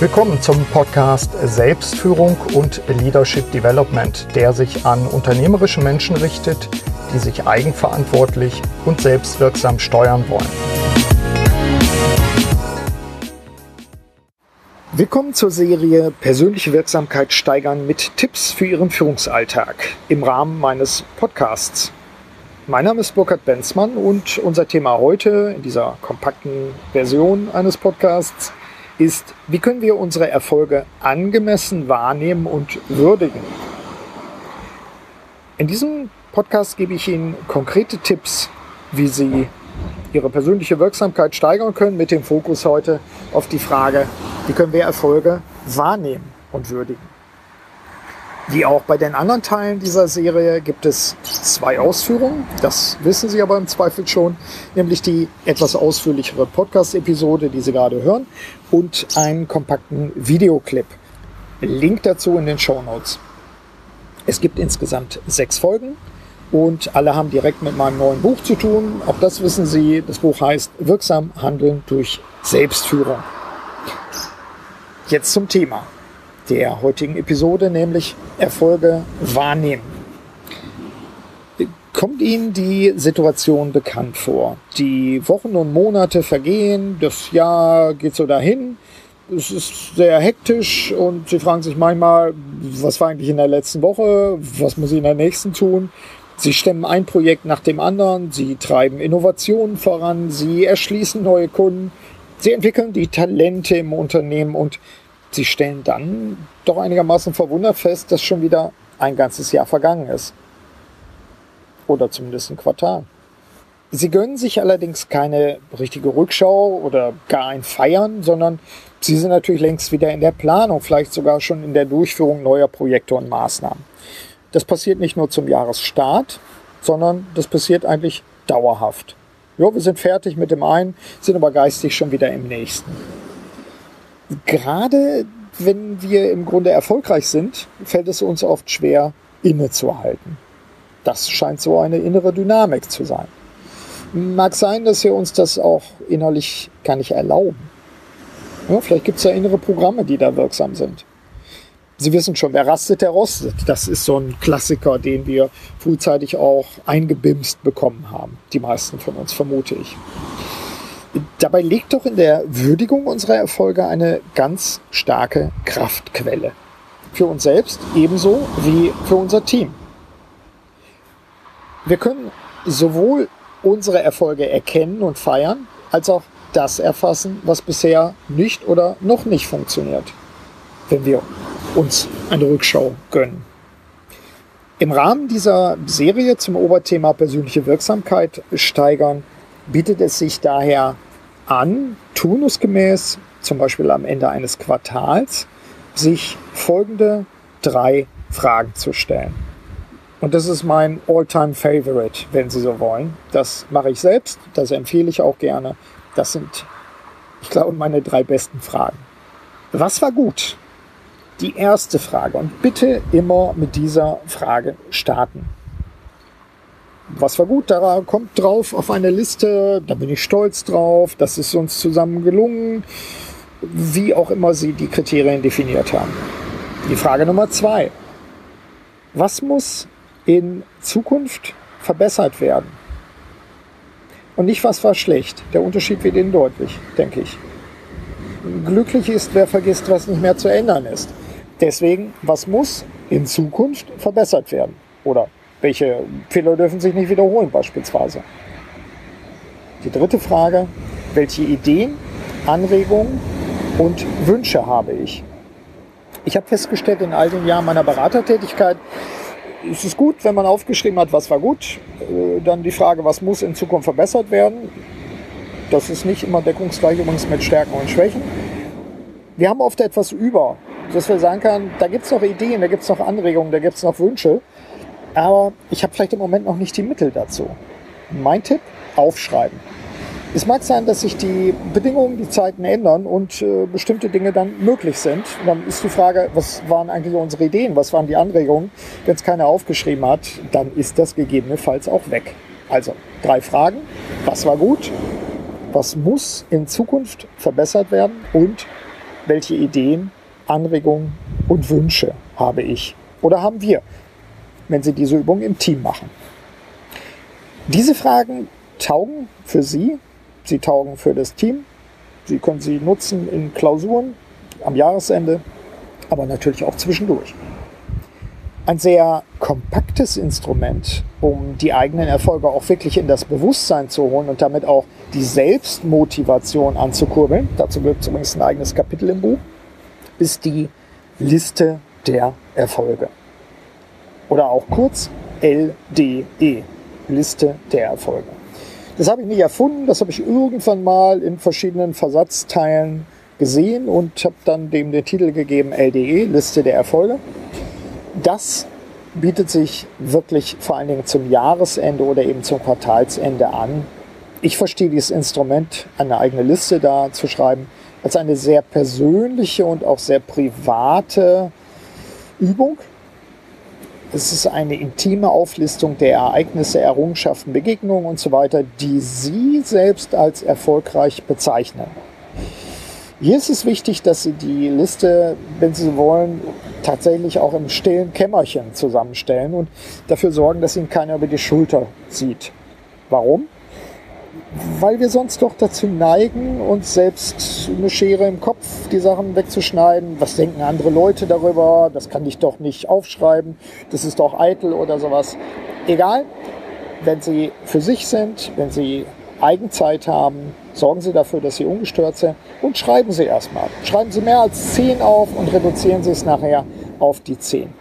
Willkommen zum Podcast Selbstführung und Leadership Development, der sich an unternehmerische Menschen richtet, die sich eigenverantwortlich und selbstwirksam steuern wollen. Willkommen zur Serie Persönliche Wirksamkeit steigern mit Tipps für Ihren Führungsalltag im Rahmen meines Podcasts. Mein Name ist Burkhard Benzmann und unser Thema heute in dieser kompakten Version eines Podcasts ist, wie können wir unsere Erfolge angemessen wahrnehmen und würdigen. In diesem Podcast gebe ich Ihnen konkrete Tipps, wie Sie Ihre persönliche Wirksamkeit steigern können, mit dem Fokus heute auf die Frage, wie können wir Erfolge wahrnehmen und würdigen. Wie auch bei den anderen Teilen dieser Serie gibt es zwei Ausführungen. Das wissen Sie aber im Zweifel schon, nämlich die etwas ausführlichere Podcast-Episode, die Sie gerade hören, und einen kompakten Videoclip. Link dazu in den Show Notes. Es gibt insgesamt sechs Folgen und alle haben direkt mit meinem neuen Buch zu tun. Auch das wissen Sie. Das Buch heißt Wirksam Handeln durch Selbstführung. Jetzt zum Thema der heutigen Episode, nämlich Erfolge wahrnehmen. Kommt Ihnen die Situation bekannt vor? Die Wochen und Monate vergehen, das Jahr geht so dahin, es ist sehr hektisch und Sie fragen sich manchmal, was war eigentlich in der letzten Woche, was muss ich in der nächsten tun? Sie stemmen ein Projekt nach dem anderen, Sie treiben Innovationen voran, Sie erschließen neue Kunden, Sie entwickeln die Talente im Unternehmen und Sie stellen dann doch einigermaßen verwundert fest, dass schon wieder ein ganzes Jahr vergangen ist. Oder zumindest ein Quartal. Sie gönnen sich allerdings keine richtige Rückschau oder gar ein Feiern, sondern sie sind natürlich längst wieder in der Planung, vielleicht sogar schon in der Durchführung neuer Projekte und Maßnahmen. Das passiert nicht nur zum Jahresstart, sondern das passiert eigentlich dauerhaft. Ja, wir sind fertig mit dem einen, sind aber geistig schon wieder im nächsten gerade wenn wir im Grunde erfolgreich sind, fällt es uns oft schwer, innezuhalten. Das scheint so eine innere Dynamik zu sein. Mag sein, dass wir uns das auch innerlich gar nicht erlauben. Ja, vielleicht gibt es ja innere Programme, die da wirksam sind. Sie wissen schon, wer rastet, der rostet. Das ist so ein Klassiker, den wir frühzeitig auch eingebimst bekommen haben. Die meisten von uns, vermute ich. Dabei liegt doch in der Würdigung unserer Erfolge eine ganz starke Kraftquelle. Für uns selbst ebenso wie für unser Team. Wir können sowohl unsere Erfolge erkennen und feiern, als auch das erfassen, was bisher nicht oder noch nicht funktioniert, wenn wir uns eine Rückschau gönnen. Im Rahmen dieser Serie zum Oberthema persönliche Wirksamkeit steigern bietet es sich daher an, turnusgemäß, zum Beispiel am Ende eines Quartals, sich folgende drei Fragen zu stellen. Und das ist mein All-Time Favorite, wenn Sie so wollen. Das mache ich selbst, das empfehle ich auch gerne. Das sind, ich glaube, meine drei besten Fragen. Was war gut? Die erste Frage. Und bitte immer mit dieser Frage starten was war gut, da kommt drauf auf eine Liste, da bin ich stolz drauf, das ist uns zusammen gelungen, wie auch immer Sie die Kriterien definiert haben. Die Frage Nummer zwei. Was muss in Zukunft verbessert werden? Und nicht, was war schlecht. Der Unterschied wird Ihnen deutlich, denke ich. Glücklich ist, wer vergisst, was nicht mehr zu ändern ist. Deswegen, was muss in Zukunft verbessert werden? Oder welche Fehler dürfen sich nicht wiederholen beispielsweise? Die dritte Frage, welche Ideen, Anregungen und Wünsche habe ich? Ich habe festgestellt in all den Jahren meiner Beratertätigkeit, es ist gut, wenn man aufgeschrieben hat, was war gut. Äh, dann die Frage, was muss in Zukunft verbessert werden. Das ist nicht immer deckungsgleich übrigens mit Stärken und Schwächen. Wir haben oft etwas über, dass wir sagen können, da gibt es noch Ideen, da gibt es noch Anregungen, da gibt es noch Wünsche aber ich habe vielleicht im Moment noch nicht die Mittel dazu. Mein Tipp, aufschreiben. Es mag sein, dass sich die Bedingungen, die Zeiten ändern und äh, bestimmte Dinge dann möglich sind. Und dann ist die Frage, was waren eigentlich unsere Ideen, was waren die Anregungen? Wenn es keiner aufgeschrieben hat, dann ist das gegebenenfalls auch weg. Also drei Fragen. Was war gut? Was muss in Zukunft verbessert werden? Und welche Ideen, Anregungen und Wünsche habe ich oder haben wir, wenn Sie diese Übung im Team machen. Diese Fragen taugen für Sie, sie taugen für das Team, Sie können sie nutzen in Klausuren am Jahresende, aber natürlich auch zwischendurch. Ein sehr kompaktes Instrument, um die eigenen Erfolge auch wirklich in das Bewusstsein zu holen und damit auch die Selbstmotivation anzukurbeln. Dazu gibt es übrigens ein eigenes Kapitel im Buch, ist die Liste der Erfolge. Oder auch kurz LDE, Liste der Erfolge. Das habe ich nicht erfunden, das habe ich irgendwann mal in verschiedenen Versatzteilen gesehen und habe dann dem den Titel gegeben LDE, Liste der Erfolge. Das bietet sich wirklich vor allen Dingen zum Jahresende oder eben zum Quartalsende an. Ich verstehe dieses Instrument, eine eigene Liste da zu schreiben, als eine sehr persönliche und auch sehr private Übung. Es ist eine intime Auflistung der Ereignisse, Errungenschaften, Begegnungen und so weiter, die Sie selbst als erfolgreich bezeichnen. Hier ist es wichtig, dass Sie die Liste, wenn Sie wollen, tatsächlich auch im stillen Kämmerchen zusammenstellen und dafür sorgen, dass Ihnen keiner über die Schulter sieht. Warum? Weil wir sonst doch dazu neigen, uns selbst eine Schere im Kopf die Sachen wegzuschneiden. Was denken andere Leute darüber? Das kann ich doch nicht aufschreiben. Das ist doch eitel oder sowas. Egal, wenn Sie für sich sind, wenn Sie Eigenzeit haben, sorgen Sie dafür, dass Sie ungestört sind und schreiben Sie erstmal. Schreiben Sie mehr als 10 auf und reduzieren Sie es nachher auf die 10.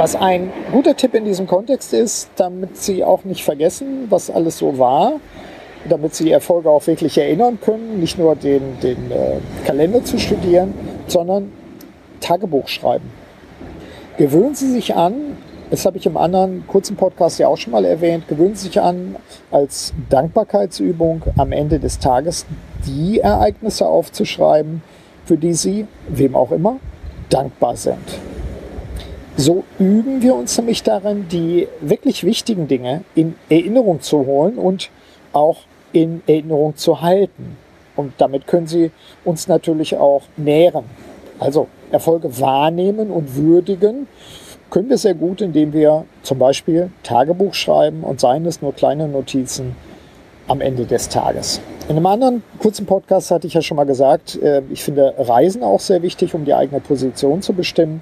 Was ein guter Tipp in diesem Kontext ist, damit Sie auch nicht vergessen, was alles so war, damit Sie Erfolge auch wirklich erinnern können, nicht nur den, den äh, Kalender zu studieren, sondern Tagebuch schreiben. Gewöhnen Sie sich an, das habe ich im anderen kurzen Podcast ja auch schon mal erwähnt. Gewöhnen Sie sich an, als Dankbarkeitsübung am Ende des Tages die Ereignisse aufzuschreiben, für die Sie, wem auch immer, dankbar sind. So üben wir uns nämlich darin, die wirklich wichtigen Dinge in Erinnerung zu holen und auch in Erinnerung zu halten. Und damit können Sie uns natürlich auch nähren. Also Erfolge wahrnehmen und würdigen können wir sehr gut, indem wir zum Beispiel Tagebuch schreiben und seien es nur kleine Notizen am Ende des Tages. In einem anderen kurzen Podcast hatte ich ja schon mal gesagt, äh, ich finde Reisen auch sehr wichtig, um die eigene Position zu bestimmen.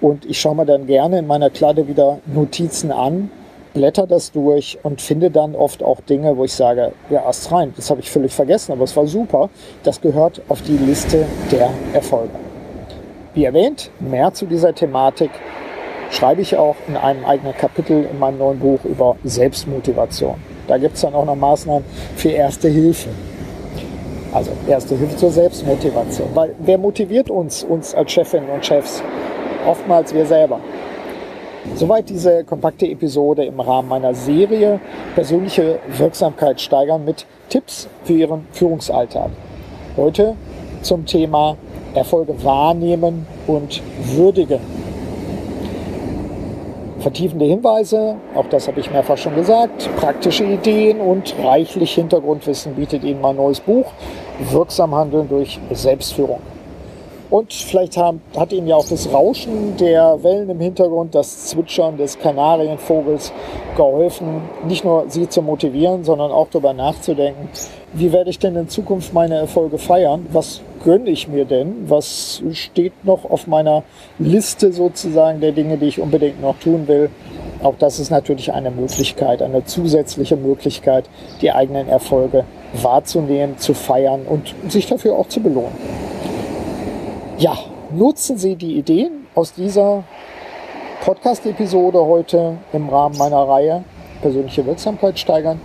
Und ich schaue mir dann gerne in meiner Kladde wieder Notizen an, blätter das durch und finde dann oft auch Dinge, wo ich sage, ja, erst rein, das habe ich völlig vergessen, aber es war super. Das gehört auf die Liste der Erfolge. Wie erwähnt, mehr zu dieser Thematik schreibe ich auch in einem eigenen Kapitel in meinem neuen Buch über Selbstmotivation. Da gibt es dann auch noch Maßnahmen für Erste Hilfe. Also Erste Hilfe zur Selbstmotivation. Weil wer motiviert uns, uns als Chefinnen und Chefs? Oftmals wir selber. Soweit diese kompakte Episode im Rahmen meiner Serie Persönliche Wirksamkeit steigern mit Tipps für Ihren Führungsalltag. Heute zum Thema Erfolge wahrnehmen und würdigen vertiefende Hinweise, auch das habe ich mehrfach schon gesagt, praktische Ideen und reichlich Hintergrundwissen bietet Ihnen mein neues Buch Wirksam Handeln durch Selbstführung. Und vielleicht hat Ihnen ja auch das Rauschen der Wellen im Hintergrund, das Zwitschern des Kanarienvogels geholfen, nicht nur Sie zu motivieren, sondern auch darüber nachzudenken, wie werde ich denn in Zukunft meine Erfolge feiern? Was gönne ich mir denn? Was steht noch auf meiner Liste sozusagen der Dinge, die ich unbedingt noch tun will? Auch das ist natürlich eine Möglichkeit, eine zusätzliche Möglichkeit, die eigenen Erfolge wahrzunehmen, zu feiern und sich dafür auch zu belohnen. Ja, nutzen Sie die Ideen aus dieser Podcast-Episode heute im Rahmen meiner Reihe persönliche Wirksamkeit steigern.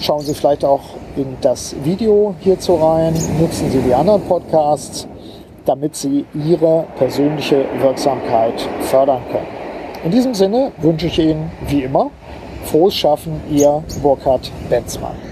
Schauen Sie vielleicht auch in das Video hierzu rein, nutzen Sie die anderen Podcasts, damit Sie Ihre persönliche Wirksamkeit fördern können. In diesem Sinne wünsche ich Ihnen wie immer frohes Schaffen, Ihr Burkhard Benzmann.